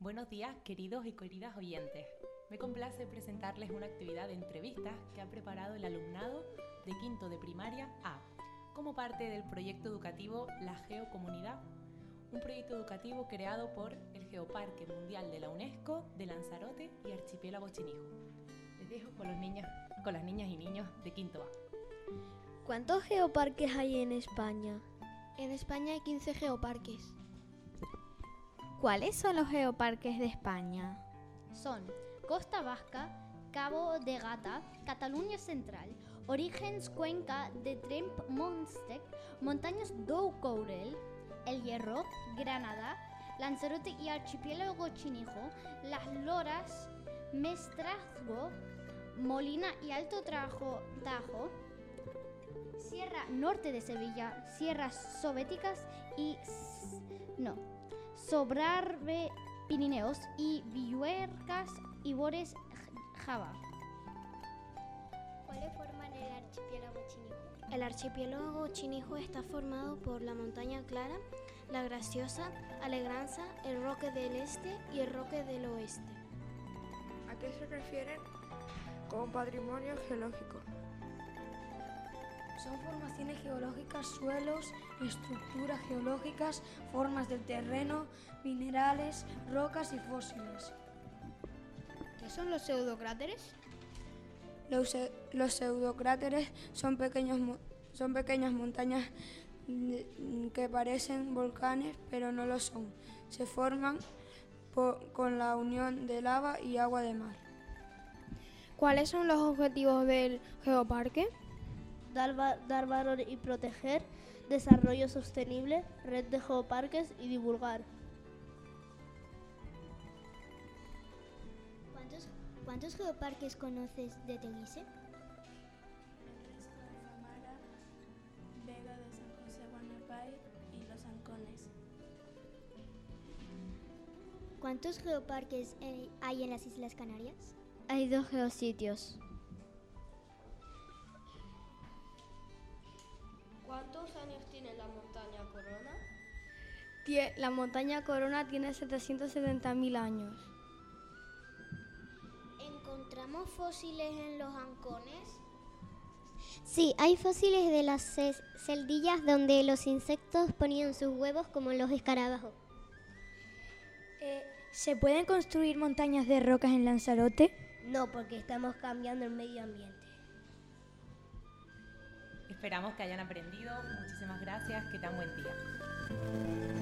Buenos días, queridos y queridas oyentes. Me complace presentarles una actividad de entrevistas que ha preparado el alumnado de quinto de primaria A, como parte del proyecto educativo La Geocomunidad, un proyecto educativo creado por el Geoparque Mundial de la UNESCO de Lanzarote y Archipiélago Chinijo. Les dejo con los niños, con las niñas y niños de quinto A. ¿Cuántos geoparques hay en España? En España hay 15 geoparques. ¿Cuáles son los geoparques de España? Son Costa Vasca, Cabo de Gata, Cataluña Central, Orígenes Cuenca de Tremp Monstec, Montañas do Courel, El Hierro, Granada, Lanzarote y Archipiélago Chinijo, Las Loras, Mestrazgo, Molina y Alto Trajo, Tajo, Sierra Norte de Sevilla, Sierras Soviéticas y... no, Sobrarbe Pirineos y Villuercas y Bores Java. ¿Cuáles forman el archipiélago chinijo? El archipiélago chinijo está formado por la montaña Clara, la Graciosa, Alegranza, el Roque del Este y el Roque del Oeste. ¿A qué se refieren con patrimonio geológico? Son formaciones geológicas, suelos, estructuras geológicas, formas del terreno, minerales, rocas y fósiles. ¿Qué son los pseudocráteres? Los, los pseudocráteres son, pequeños, son pequeñas montañas que parecen volcanes, pero no lo son. Se forman por, con la unión de lava y agua de mar. ¿Cuáles son los objetivos del geoparque? Dar, dar valor y proteger, desarrollo sostenible, red de geoparques y divulgar. ¿Cuántos, cuántos geoparques conoces de Teguise? Famara, Vega de San José Guanapay y Los Ancones. ¿Cuántos geoparques hay en las Islas Canarias? Hay dos geositios. ¿Cuántos años tiene la montaña Corona? La montaña Corona tiene 770.000 años. ¿Encontramos fósiles en los ancones? Sí, hay fósiles de las celdillas donde los insectos ponían sus huevos como los escarabajos. Eh, ¿Se pueden construir montañas de rocas en Lanzarote? No, porque estamos cambiando el medio ambiente. Esperamos que hayan aprendido. Muchísimas gracias. Que tengan buen día.